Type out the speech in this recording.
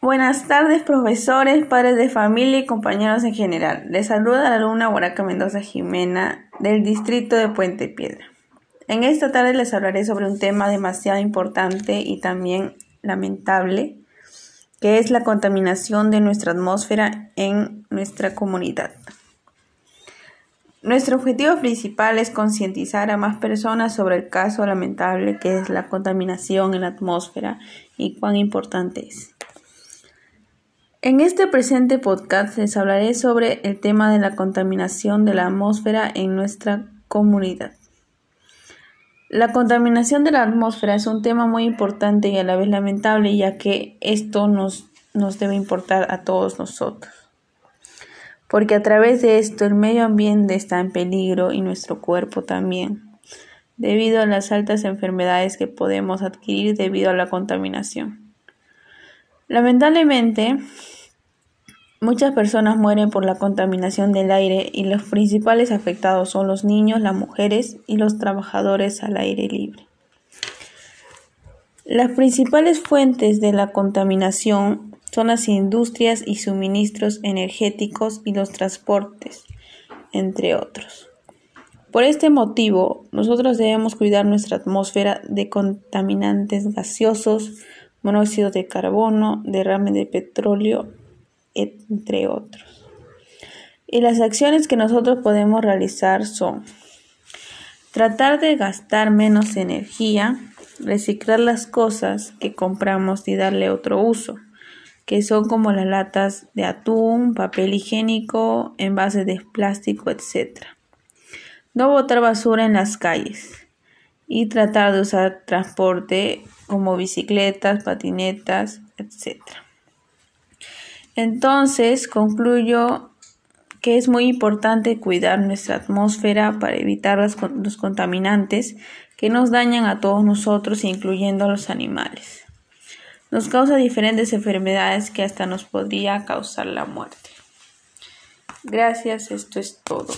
Buenas tardes, profesores, padres de familia y compañeros en general. Les saluda la alumna Huaraca Mendoza Jimena del distrito de Puente Piedra. En esta tarde les hablaré sobre un tema demasiado importante y también lamentable, que es la contaminación de nuestra atmósfera en nuestra comunidad. Nuestro objetivo principal es concientizar a más personas sobre el caso lamentable que es la contaminación en la atmósfera y cuán importante es. En este presente podcast les hablaré sobre el tema de la contaminación de la atmósfera en nuestra comunidad. La contaminación de la atmósfera es un tema muy importante y a la vez lamentable ya que esto nos, nos debe importar a todos nosotros. Porque a través de esto el medio ambiente está en peligro y nuestro cuerpo también, debido a las altas enfermedades que podemos adquirir debido a la contaminación. Lamentablemente, muchas personas mueren por la contaminación del aire y los principales afectados son los niños, las mujeres y los trabajadores al aire libre. Las principales fuentes de la contaminación son las industrias y suministros energéticos y los transportes, entre otros. Por este motivo, nosotros debemos cuidar nuestra atmósfera de contaminantes gaseosos, monóxido de carbono, derrame de petróleo, entre otros. Y las acciones que nosotros podemos realizar son tratar de gastar menos energía, reciclar las cosas que compramos y darle otro uso, que son como las latas de atún, papel higiénico, envases de plástico, etc. No botar basura en las calles y tratar de usar transporte como bicicletas, patinetas, etc. Entonces, concluyo que es muy importante cuidar nuestra atmósfera para evitar los contaminantes que nos dañan a todos nosotros, incluyendo a los animales. Nos causa diferentes enfermedades que hasta nos podría causar la muerte. Gracias, esto es todo.